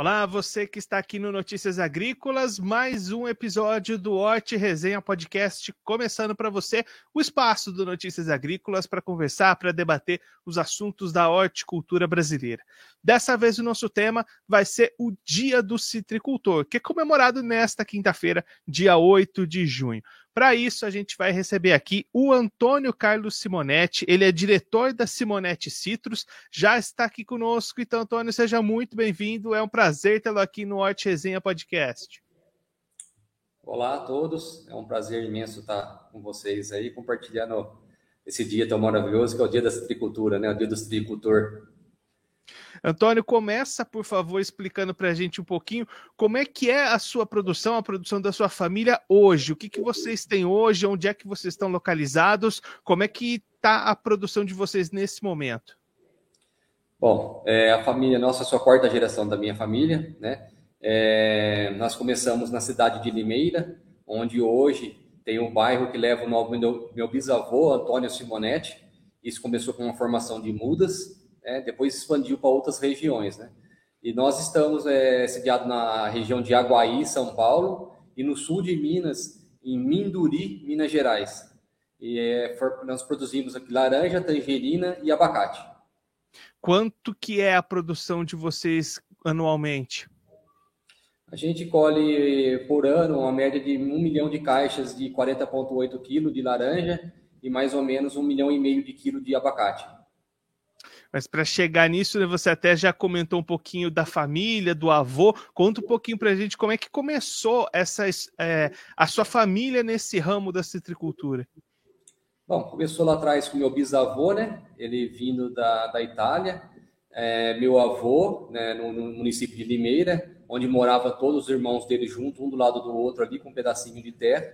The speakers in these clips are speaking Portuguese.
Olá, você que está aqui no Notícias Agrícolas, mais um episódio do Horti Resenha Podcast, começando para você o espaço do Notícias Agrícolas para conversar, para debater os assuntos da horticultura brasileira. Dessa vez o nosso tema vai ser o Dia do Citricultor, que é comemorado nesta quinta-feira, dia 8 de junho. Para isso, a gente vai receber aqui o Antônio Carlos Simonetti, ele é diretor da Simonetti Citrus, já está aqui conosco. Então, Antônio, seja muito bem-vindo. É um prazer tê-lo aqui no Horte Resenha Podcast. Olá a todos, é um prazer imenso estar com vocês aí, compartilhando esse dia tão maravilhoso que é o Dia da Citricultura, né? O Dia do Citricultor. Antônio, começa, por favor, explicando para a gente um pouquinho como é que é a sua produção, a produção da sua família hoje. O que, que vocês têm hoje, onde é que vocês estão localizados, como é que está a produção de vocês nesse momento? Bom, é, a família nossa, sou a quarta geração da minha família, né? É, nós começamos na cidade de Limeira, onde hoje tem um bairro que leva o nome do meu bisavô, Antônio Simonetti. Isso começou com uma formação de mudas, né? depois expandiu para outras regiões, né? E nós estamos é, sediados na região de Aguaí, São Paulo, e no sul de Minas, em Minduri, Minas Gerais. E é, for, nós produzimos aqui laranja, tangerina e abacate. Quanto que é a produção de vocês anualmente? A gente colhe por ano uma média de um milhão de caixas de 40,8 quilos de laranja e mais ou menos um milhão e meio de quilos de abacate. Mas para chegar nisso, né, você até já comentou um pouquinho da família, do avô. Conta um pouquinho para a gente como é que começou essa, é, a sua família nesse ramo da citricultura. Bom, começou lá atrás com meu bisavô, né? Ele vindo da, da Itália. É, meu avô, né, no, no, município de Limeira, onde morava todos os irmãos dele junto, um do lado do outro ali, com um pedacinho de terra.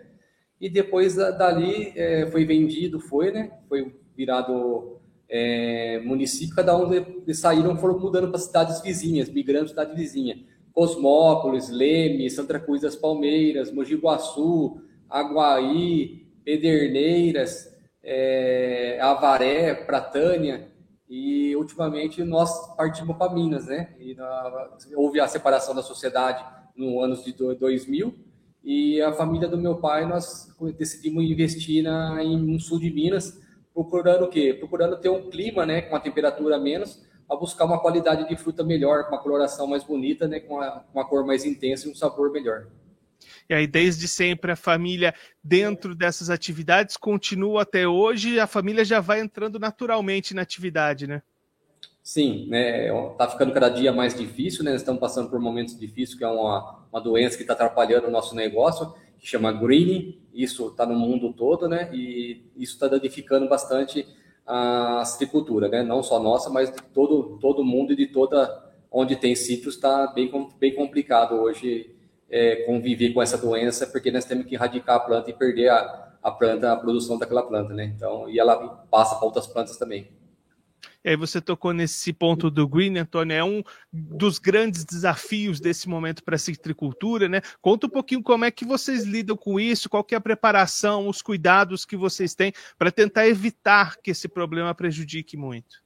E depois dali é, foi vendido, foi, né? Foi virado é, município, cada um eles saíram foram mudando para cidades vizinhas, migrando cidade vizinha. Cosmópolis, Leme, Santa Cruz das Palmeiras, Mogi Guaçu, Aguaí, Pederneiras, é, Avaré, Pratânia, e ultimamente nós partimos para Minas, né? Na, houve a separação da sociedade no ano de 2000, e a família do meu pai, nós decidimos investir na, em, no sul de Minas, procurando o quê? Procurando ter um clima, né, com uma temperatura menos, a buscar uma qualidade de fruta melhor, com uma coloração mais bonita, né, com uma, uma cor mais intensa e um sabor melhor. E aí, desde sempre, a família, dentro dessas atividades, continua até hoje, a família já vai entrando naturalmente na atividade, né? Sim, né? Tá ficando cada dia mais difícil, né? Estamos passando por momentos difíceis, que é uma, uma doença que está atrapalhando o nosso negócio que chama greening, isso está no mundo todo, né? E isso está danificando bastante a citricultura, né? Não só nossa, mas de todo todo mundo e de toda onde tem citros está bem bem complicado hoje é, conviver com essa doença, porque nós temos que erradicar a planta e perder a, a planta, a produção daquela planta, né? Então, e ela passa para outras plantas também. E aí você tocou nesse ponto do green, Antônio, é um dos grandes desafios desse momento para a citricultura, né? Conta um pouquinho como é que vocês lidam com isso, qual que é a preparação, os cuidados que vocês têm para tentar evitar que esse problema prejudique muito.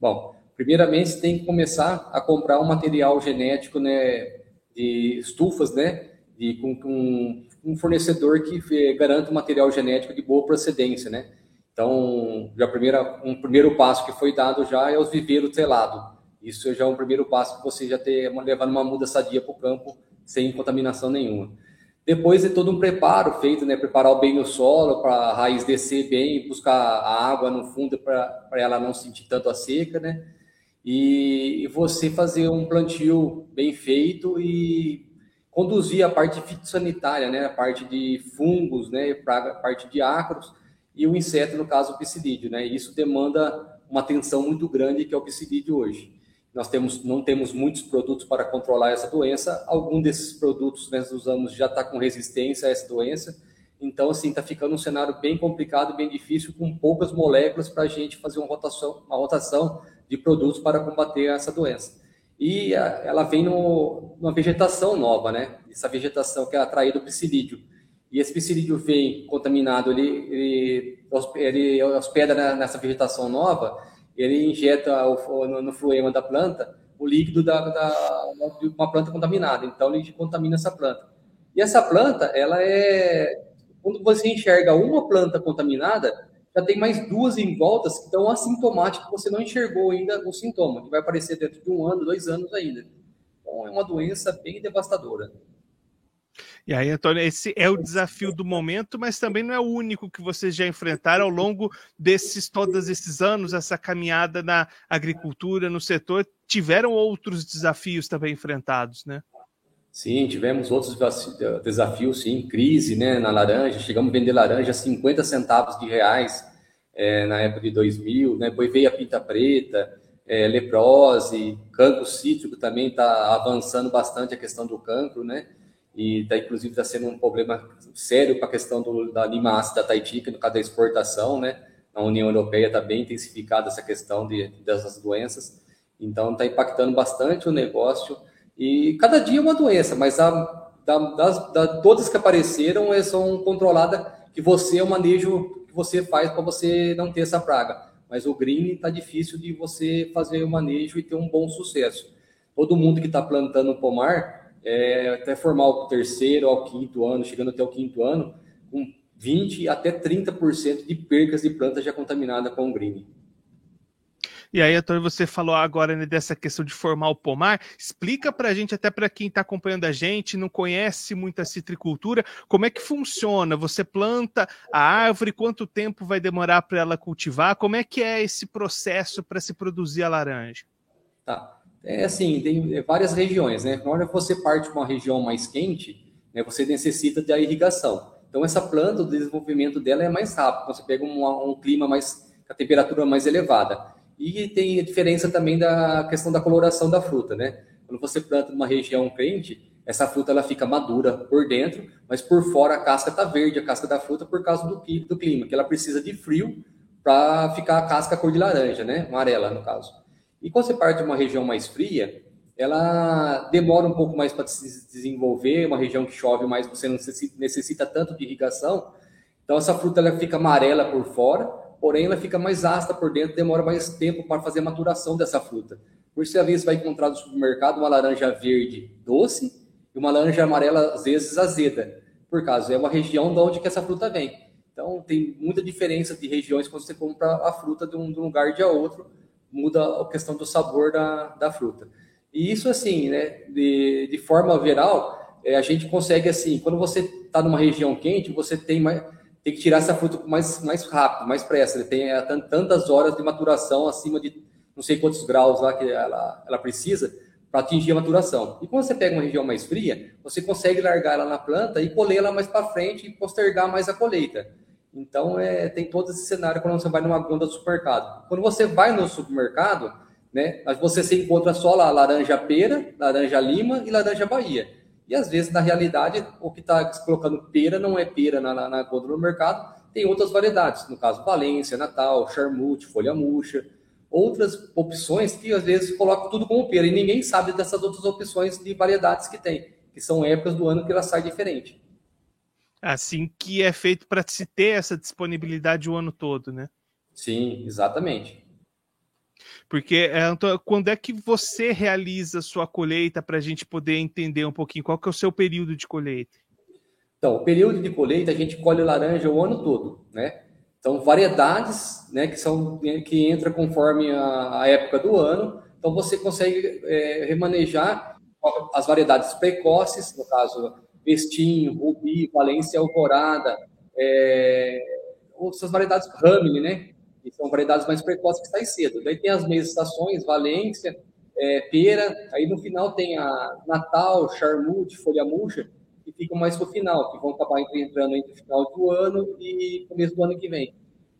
Bom, primeiramente você tem que começar a comprar um material genético, né, de estufas, né, de, com, com um fornecedor que garanta um material genético de boa procedência, né? Então, já primeira, um primeiro passo que foi dado já é os viveiros telados. Isso já é um primeiro passo que você já ter levando uma muda sadia para o campo sem contaminação nenhuma. Depois é todo um preparo feito, né? Preparar bem o solo para a raiz descer bem, buscar a água no fundo para ela não sentir tanto a seca, né? E, e você fazer um plantio bem feito e conduzir a parte fitossanitária, né? A parte de fungos, né? Praga, a parte de ácaros e o inseto, no caso, o psilídeo, né? E isso demanda uma atenção muito grande que é o psilídeo hoje. Nós temos, não temos muitos produtos para controlar essa doença. Algum desses produtos nós usamos já está com resistência a essa doença. Então, assim, está ficando um cenário bem complicado, bem difícil, com poucas moléculas para a gente fazer uma rotação, uma rotação de produtos para combater essa doença. E ela vem no, numa vegetação nova, né? Essa vegetação que é atraída do psilídeo e esse psilídeo vem contaminado, ele, ele, ele hospeda nessa vegetação nova, ele injeta o, no, no fluema da planta o líquido da, da, de uma planta contaminada. Então, ele contamina essa planta. E essa planta, ela é. Quando você enxerga uma planta contaminada, já tem mais duas em voltas que estão assintomáticas, que você não enxergou ainda o sintoma, que vai aparecer dentro de um ano, dois anos ainda. Então, é uma doença bem devastadora. E aí, Antônio, esse é o desafio do momento, mas também não é o único que vocês já enfrentaram ao longo desses todos esses anos, essa caminhada na agricultura, no setor. Tiveram outros desafios também enfrentados, né? Sim, tivemos outros desafios, sim. Crise né, na laranja, chegamos a vender laranja a 50 centavos de reais é, na época de 2000, né? depois veio a pinta preta, é, leprose, cancro cítrico também está avançando bastante a questão do cancro, né? E tá, inclusive está sendo um problema sério para a questão do, da lima ácida taitica, no caso da exportação, né? Na União Europeia está bem intensificada essa questão de, dessas doenças, então está impactando bastante o negócio, e cada dia é uma doença, mas a, da, das, da, todas que apareceram são controladas, que você, é o manejo que você faz para você não ter essa praga, mas o green está difícil de você fazer o manejo e ter um bom sucesso. Todo mundo que está plantando pomar é, até formar o terceiro ao quinto ano, chegando até o quinto ano, com 20 até 30% de percas de plantas já contaminadas com o green. E aí, Antônio, você falou agora né, dessa questão de formar o pomar. Explica para a gente, até para quem está acompanhando a gente, não conhece muito a citricultura, como é que funciona? Você planta a árvore, quanto tempo vai demorar para ela cultivar? Como é que é esse processo para se produzir a laranja? Tá é assim, tem várias regiões, né? Na hora que você parte de uma região mais quente, né, você necessita da irrigação. Então, essa planta, o desenvolvimento dela é mais rápido, você pega um, um clima mais, a temperatura mais elevada. E tem a diferença também da questão da coloração da fruta, né? Quando você planta numa região quente, essa fruta ela fica madura por dentro, mas por fora a casca está verde, a casca da fruta, por causa do, do clima, que ela precisa de frio para ficar a casca cor de laranja, né? Amarela, no caso. E quando você parte de uma região mais fria, ela demora um pouco mais para se desenvolver, uma região que chove mais, você não necessita tanto de irrigação. Então, essa fruta ela fica amarela por fora, porém ela fica mais ácida por dentro, demora mais tempo para fazer a maturação dessa fruta. Por isso, às vezes, vai encontrar no supermercado uma laranja verde doce e uma laranja amarela, às vezes, azeda. Por causa, é uma região de onde que essa fruta vem. Então, tem muita diferença de regiões quando você compra a fruta de um, de um lugar de outro muda a questão do sabor da, da fruta. E isso, assim, né, de, de forma geral, é, a gente consegue, assim, quando você está numa região quente, você tem, mais, tem que tirar essa fruta mais, mais rápido, mais pressa. Ele tem é, tantas horas de maturação acima de não sei quantos graus lá que ela, ela precisa para atingir a maturação. E quando você pega uma região mais fria, você consegue largar ela na planta e colher ela mais para frente e postergar mais a colheita. Então, é, tem todo esse cenário quando você vai numa gôndola do supermercado. Quando você vai no supermercado, né, você se encontra só lá laranja pera, laranja lima e laranja bahia. E às vezes, na realidade, o que está colocando pera não é pera na, na, na gôndola do mercado, tem outras variedades, no caso Valência, Natal, Charmute, Folha Murcha, outras opções que às vezes colocam tudo como pera e ninguém sabe dessas outras opções de variedades que tem, que são épocas do ano que ela sai diferente. Assim que é feito para se ter essa disponibilidade o ano todo, né? Sim, exatamente. Porque é, quando é que você realiza sua colheita para a gente poder entender um pouquinho qual que é o seu período de colheita? Então, o período de colheita a gente colhe laranja o ano todo, né? Então, variedades, né, que são que entra conforme a, a época do ano. Então, você consegue é, remanejar as variedades precoces, no caso Vestinho, Rubi, Valência Alvorada, é, essas variedades Ramine, né? Que são variedades mais precoces que saem cedo. Daí tem as meias estações, Valência, é, Pera, aí no final tem a Natal, Charmute, Folha Murcha, que ficam mais no final, que vão acabar entrando entre o final do ano e começo do ano que vem.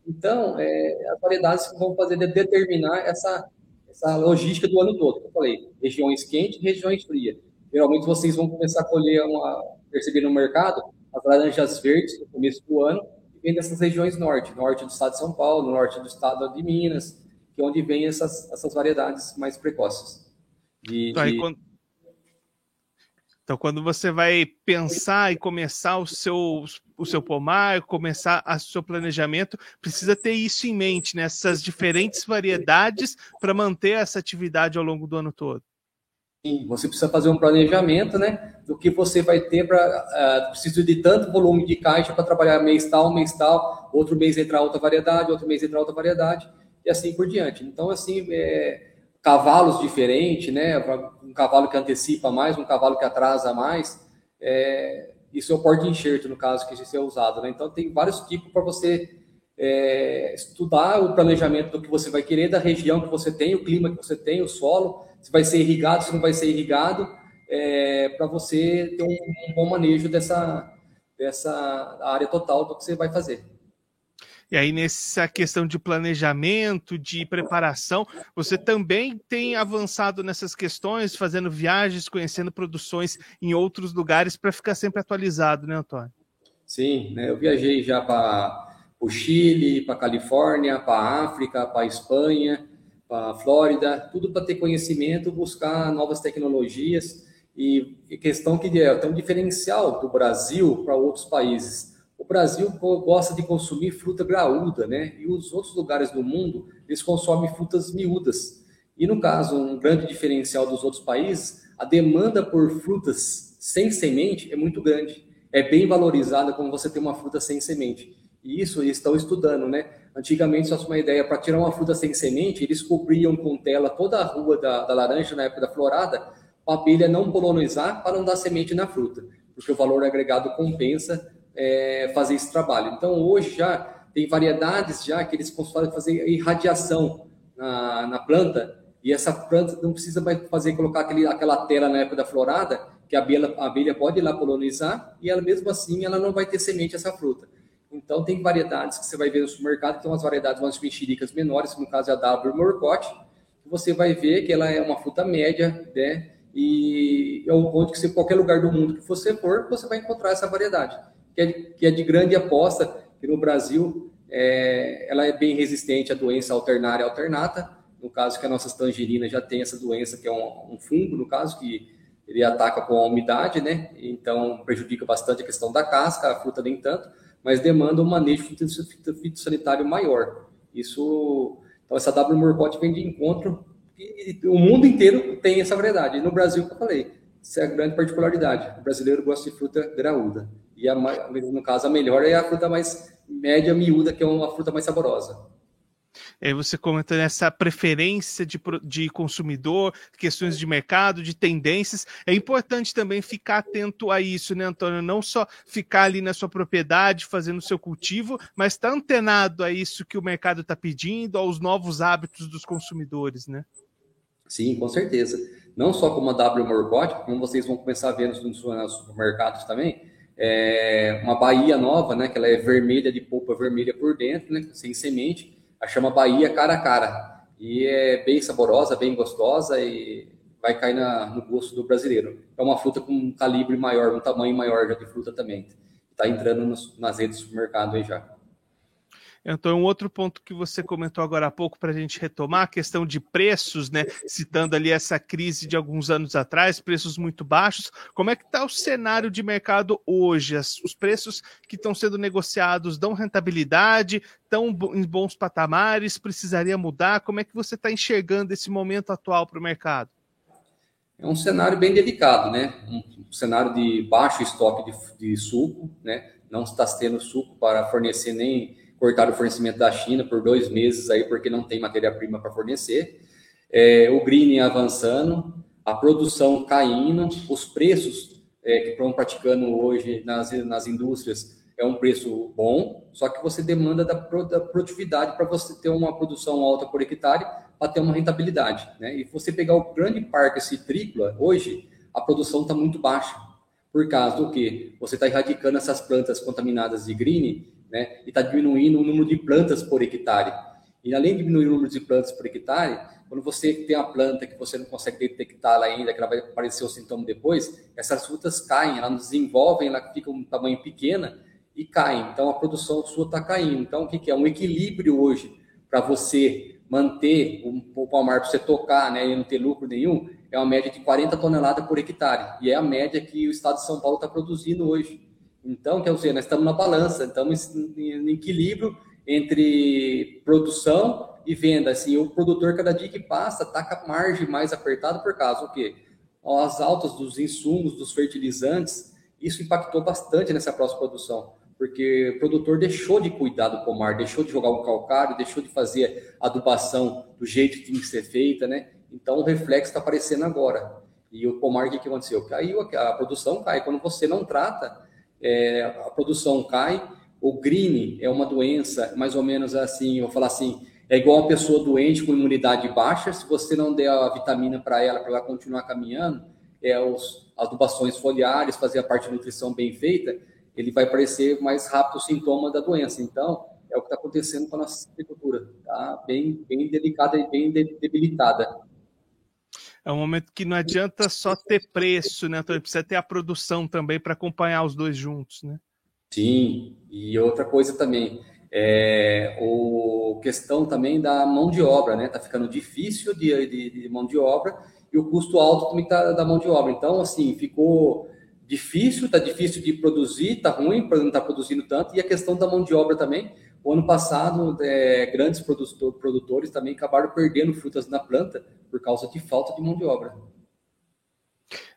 Então, é, as variedades que vão fazer determinar essa, essa logística do ano todo, que eu falei, regiões quentes e regiões frias. Geralmente vocês vão começar a colher uma, perceber no mercado as laranjas verdes no começo do ano, vem dessas regiões norte, norte do estado de São Paulo, norte do estado de Minas, que é onde vem essas, essas variedades mais precoces. De, então, de... Quando... então, quando você vai pensar e começar o seu, o seu pomar, começar o seu planejamento, precisa ter isso em mente, né? essas diferentes variedades para manter essa atividade ao longo do ano todo. Você precisa fazer um planejamento, né? Do que você vai ter para. Uh, é, preciso de tanto volume de caixa para trabalhar mês tal, mês tal, outro mês entrar outra variedade, outro mês entrar outra variedade, e assim por diante. Então, assim, é, cavalos diferentes, né? Um cavalo que antecipa mais, um cavalo que atrasa mais. É, isso é o porte enxerto, no caso, que isso é usado, né? Então, tem vários tipos para você é, estudar o planejamento do que você vai querer, da região que você tem, o clima que você tem, o solo se vai ser irrigado, se não vai ser irrigado, é, para você ter um, um, bom manejo dessa, dessa área total do que você vai fazer. E aí, nessa questão de planejamento, de preparação, você também tem avançado nessas questões, fazendo viagens, conhecendo produções em outros lugares para ficar sempre atualizado, né, Antônio? Sim, né, eu viajei já para o Chile, para a Califórnia, para a África, para a Espanha, para a Flórida, tudo para ter conhecimento, buscar novas tecnologias e, questão que é, tem um diferencial do Brasil para outros países. O Brasil gosta de consumir fruta graúda, né? E os outros lugares do mundo, eles consomem frutas miúdas. E no caso, um grande diferencial dos outros países, a demanda por frutas sem semente é muito grande. É bem valorizada quando você tem uma fruta sem semente. E isso eles estão estudando, né? Antigamente, só uma ideia, para tirar uma fruta sem semente, eles cobriam com tela toda a rua da, da laranja na época da florada, para a abelha não polonizar, para não dar semente na fruta, porque o valor agregado compensa é, fazer esse trabalho. Então, hoje já tem variedades já que eles conseguem fazer irradiação na, na planta, e essa planta não precisa mais fazer, colocar aquele, aquela tela na época da florada, que a abelha, a abelha pode ir lá polonizar, e ela mesmo assim ela não vai ter semente essa fruta. Então, tem variedades que você vai ver no supermercado, que são as variedades umas mexericas menores, que no caso é a W Morcote, você vai ver que ela é uma fruta média, né? E é onde que você, qualquer lugar do mundo que você for, você vai encontrar essa variedade, que é de, que é de grande aposta, que no Brasil é, ela é bem resistente à doença alternária alternata, no caso que a nossa tangerina já tem essa doença, que é um, um fungo, no caso, que ele ataca com a umidade, né? Então prejudica bastante a questão da casca, a fruta nem tanto mas demanda um manejo fitossanitário maior. Isso, então essa W Morcott vem de encontro e o mundo inteiro tem essa variedade. E no Brasil, como eu falei, isso é a grande particularidade. O brasileiro gosta de fruta graúda. E a, no caso, a melhor é a fruta mais média, miúda, que é uma fruta mais saborosa. É, você comentando essa preferência de, de consumidor, questões de mercado, de tendências. É importante também ficar atento a isso, né, Antônio? Não só ficar ali na sua propriedade fazendo o seu cultivo, mas estar tá antenado a isso que o mercado está pedindo, aos novos hábitos dos consumidores, né? Sim, com certeza. Não só como a W Morcott, como vocês vão começar a ver nos, nos supermercados também, é uma Bahia nova, né? Que ela é vermelha de polpa vermelha por dentro, né? Sem semente a chama Bahia cara a cara. E é bem saborosa, bem gostosa e vai cair na, no gosto do brasileiro. É uma fruta com um calibre maior, um tamanho maior já de fruta também. Está entrando nas redes do supermercado aí já. Então, um outro ponto que você comentou agora há pouco para a gente retomar, a questão de preços, né? Citando ali essa crise de alguns anos atrás, preços muito baixos. Como é que está o cenário de mercado hoje? os preços que estão sendo negociados dão rentabilidade, estão em bons patamares? Precisaria mudar? Como é que você está enxergando esse momento atual para o mercado? É um cenário bem delicado, né? Um cenário de baixo estoque de, de suco, né? Não está tendo suco para fornecer nem cortaram o fornecimento da China por dois meses aí, porque não tem matéria-prima para fornecer. É, o green avançando, a produção caindo, os preços é, que estão praticando hoje nas, nas indústrias é um preço bom, só que você demanda da, da produtividade para você ter uma produção alta por hectare para ter uma rentabilidade. Né? E você pegar o grande parque citrícola, hoje, a produção está muito baixa. Por causa do que? Você está erradicando essas plantas contaminadas de green né? E está diminuindo o número de plantas por hectare. E além de diminuir o número de plantas por hectare, quando você tem a planta que você não consegue detectá-la ainda, que ela vai aparecer o sintoma depois, essas frutas caem, elas desenvolvem, ela fica um tamanho pequena e caem. Então a produção sua está caindo. Então o que, que é? Um equilíbrio hoje para você manter o palmar para você tocar né, e não ter lucro nenhum, é uma média de 40 toneladas por hectare. E é a média que o estado de São Paulo está produzindo hoje. Então, quer dizer, nós estamos na balança, estamos em equilíbrio entre produção e venda. Assim, o produtor, cada dia que passa, está com a margem mais apertada por causa do quê? as altas dos insumos, dos fertilizantes, isso impactou bastante nessa próxima produção, porque o produtor deixou de cuidar do pomar, deixou de jogar um calcário, deixou de fazer adubação do jeito que tinha que ser feita, né? Então o reflexo está aparecendo agora. E o pomar, o que, que aconteceu? Caiu, a produção cai. Quando você não trata, é, a produção cai. O green é uma doença, mais ou menos assim, vou falar assim, é igual uma pessoa doente com imunidade baixa, se você não der a vitamina para ela, para ela continuar caminhando, é os adubações foliares, fazer a parte de nutrição bem feita, ele vai aparecer mais rápido o sintoma da doença. Então, é o que está acontecendo com a nossa agricultura, tá? Bem, bem delicada e bem debilitada. É um momento que não adianta só ter preço, né, Antônio? Precisa ter a produção também para acompanhar os dois juntos, né? Sim, e outra coisa também, é o questão também da mão de obra, né? Tá ficando difícil de, de, de mão de obra e o custo alto também tá da mão de obra. Então, assim, ficou difícil, tá difícil de produzir, tá ruim, para não estar tá produzindo tanto, e a questão da mão de obra também. O ano passado, é, grandes produtores também acabaram perdendo frutas na planta por causa de falta de mão de obra.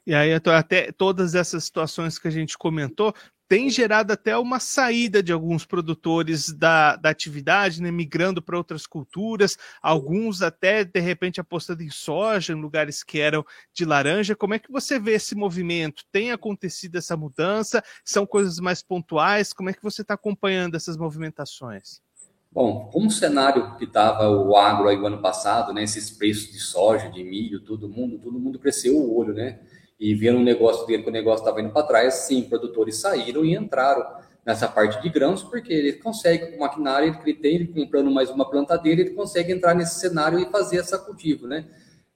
E aí, até todas essas situações que a gente comentou tem gerado até uma saída de alguns produtores da, da atividade, né, migrando para outras culturas, alguns até de repente apostando em soja em lugares que eram de laranja. Como é que você vê esse movimento? Tem acontecido essa mudança? São coisas mais pontuais? Como é que você está acompanhando essas movimentações? Bom, como o cenário que estava o agro aí o ano passado, né, esses preços de soja, de milho, todo mundo, todo mundo cresceu o olho, né? E viram um negócio dele que o negócio estava indo para trás, sim, produtores saíram e entraram nessa parte de grãos, porque ele consegue, com o maquinário que ele tem, ele comprando mais uma plantadeira, ele consegue entrar nesse cenário e fazer essa cultivo, né?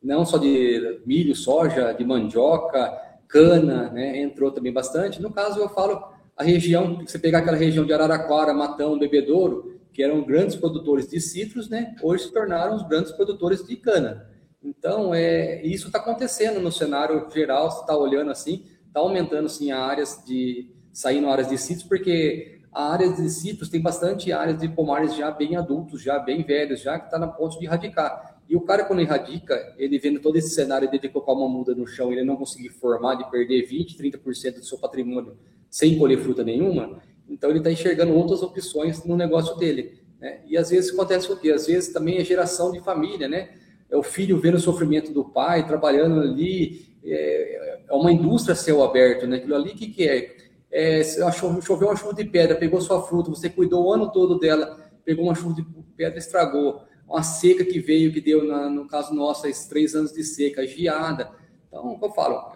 Não só de milho, soja, de mandioca, cana, né? Entrou também bastante. No caso, eu falo a região, você pegar aquela região de Araraquara, Matão, Bebedouro, que eram grandes produtores de citros, né? Hoje se tornaram os grandes produtores de cana. Então, é, isso está acontecendo no cenário geral, você está olhando assim, está aumentando sim áreas de, saindo áreas de sítios, porque a área de sítios tem bastante áreas de pomares já bem adultos, já bem velhos, já que está na ponto de erradicar. E o cara, quando erradica, ele vendo todo esse cenário de colocar uma muda no chão, ele não conseguir formar, de perder 20, 30% do seu patrimônio sem colher fruta nenhuma, então ele está enxergando outras opções no negócio dele. Né? E às vezes acontece o quê? Às vezes também é geração de família, né? É o filho vendo o sofrimento do pai, trabalhando ali, é, é uma indústria céu aberto, né? Aquilo ali, o que, que é? é choveu uma chuva de pedra, pegou sua fruta, você cuidou o ano todo dela, pegou uma chuva de pedra, estragou. Uma seca que veio, que deu, na, no caso nosso, esses três anos de seca, geada. Então, como eu falo,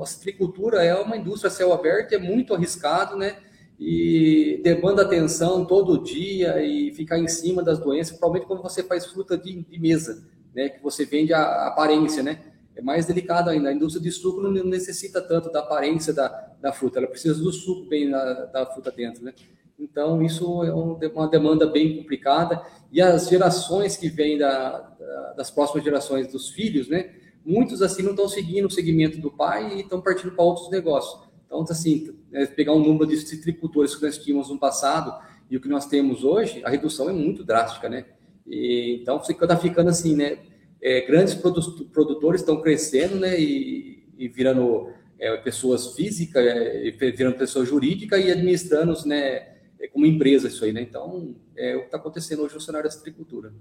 a citricultura é uma indústria céu aberto, é muito arriscado, né? E demanda atenção todo dia e ficar em cima das doenças, principalmente quando você faz fruta de, de mesa né, que você vende a aparência, né? É mais delicado ainda. A indústria de suco não necessita tanto da aparência da, da fruta, ela precisa do suco bem da, da fruta dentro, né? Então, isso é uma demanda bem complicada. E as gerações que vêm da, da, das próximas gerações dos filhos, né? Muitos, assim, não estão seguindo o segmento do pai e estão partindo para outros negócios. Então, assim, é, pegar um número de citricultores que nós tínhamos no passado e o que nós temos hoje, a redução é muito drástica, né? E, então, você está ficando assim, né? É, grandes produtores estão crescendo, né? E, e virando é, pessoas físicas, é, virando pessoa jurídica e administrando, né? É, como empresa isso aí, né? Então, é o que está acontecendo hoje no cenário da citricultura.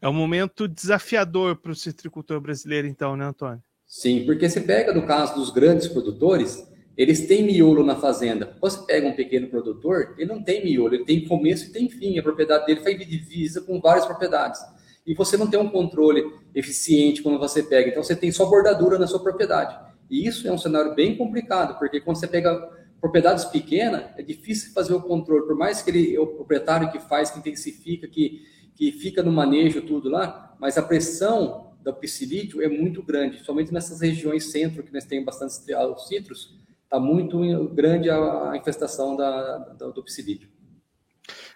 É um momento desafiador para o citricultor brasileiro, então, né, Antônio? Sim, porque você pega no caso dos grandes produtores, eles têm miolo na fazenda. Você pega um pequeno produtor, ele não tem miolo, ele tem começo e tem fim. A propriedade dele faz divisa com várias propriedades. E você não tem um controle eficiente quando você pega. Então você tem só bordadura na sua propriedade. E isso é um cenário bem complicado, porque quando você pega propriedades pequenas, é difícil fazer o controle. Por mais que ele, o proprietário que faz, que intensifica, que, que fica no manejo, tudo lá, mas a pressão do psilídeo é muito grande, somente nessas regiões centro, que nós temos bastante citros, está muito grande a, infestação da, da, do psilídeo.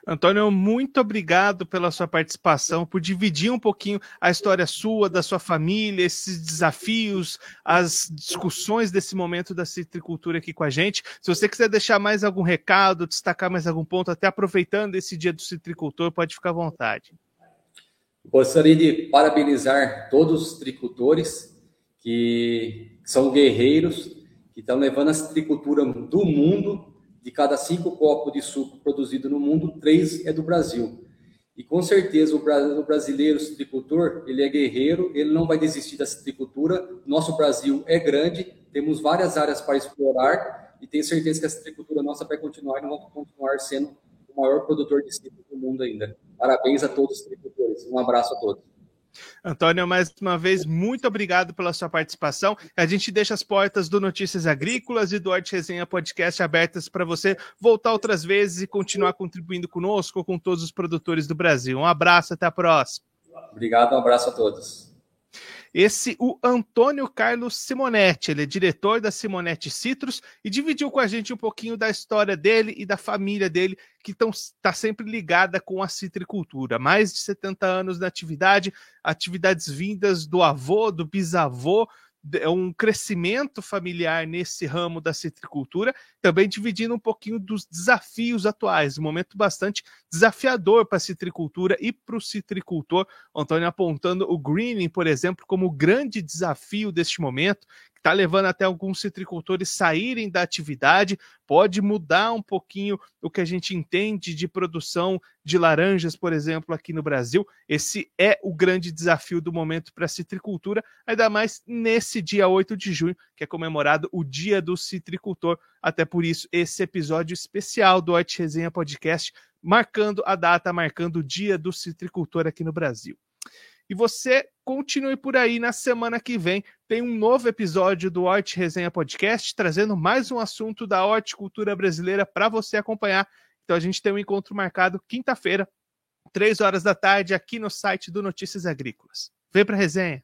Antônio, muito obrigado pela sua participação, por dividir um pouquinho a história sua, da sua família, esses desafios, as discussões desse momento da citricultura aqui com a gente. Se você quiser deixar mais algum recado, destacar mais algum ponto, até aproveitando esse dia do citricultor, pode ficar à vontade. Gostaria de parabenizar todos os tricultores que são guerreiros que estão levando a citricultura do mundo. De cada cinco copos de suco produzido no mundo, três é do Brasil. E com certeza o brasileiro citricultor, ele é guerreiro, ele não vai desistir da citricultura. Nosso Brasil é grande, temos várias áreas para explorar e tenho certeza que a citricultura nossa vai continuar e vamos continuar sendo o maior produtor de citro do mundo ainda. Parabéns a todos os citricultores. Um abraço a todos. Antônio, mais uma vez, muito obrigado pela sua participação. A gente deixa as portas do Notícias Agrícolas e do Arte Resenha Podcast abertas para você voltar outras vezes e continuar contribuindo conosco, com todos os produtores do Brasil. Um abraço, até a próxima. Obrigado, um abraço a todos. Esse, o Antônio Carlos Simonetti, ele é diretor da Simonetti Citrus e dividiu com a gente um pouquinho da história dele e da família dele, que está sempre ligada com a citricultura. Mais de 70 anos na atividade, atividades vindas do avô, do bisavô, um crescimento familiar nesse ramo da citricultura, também dividindo um pouquinho dos desafios atuais, um momento bastante desafiador para a citricultura e para o citricultor. O Antônio apontando o greening, por exemplo, como o grande desafio deste momento, está levando até alguns citricultores saírem da atividade, pode mudar um pouquinho o que a gente entende de produção de laranjas, por exemplo, aqui no Brasil. Esse é o grande desafio do momento para a citricultura, ainda mais nesse dia 8 de junho, que é comemorado o Dia do Citricultor. Até por isso, esse episódio especial do Arte Resenha Podcast, marcando a data, marcando o Dia do Citricultor aqui no Brasil. E você continue por aí na semana que vem. Tem um novo episódio do Horti Resenha Podcast, trazendo mais um assunto da horticultura brasileira para você acompanhar. Então a gente tem um encontro marcado quinta-feira, três horas da tarde, aqui no site do Notícias Agrícolas. Vem para resenha.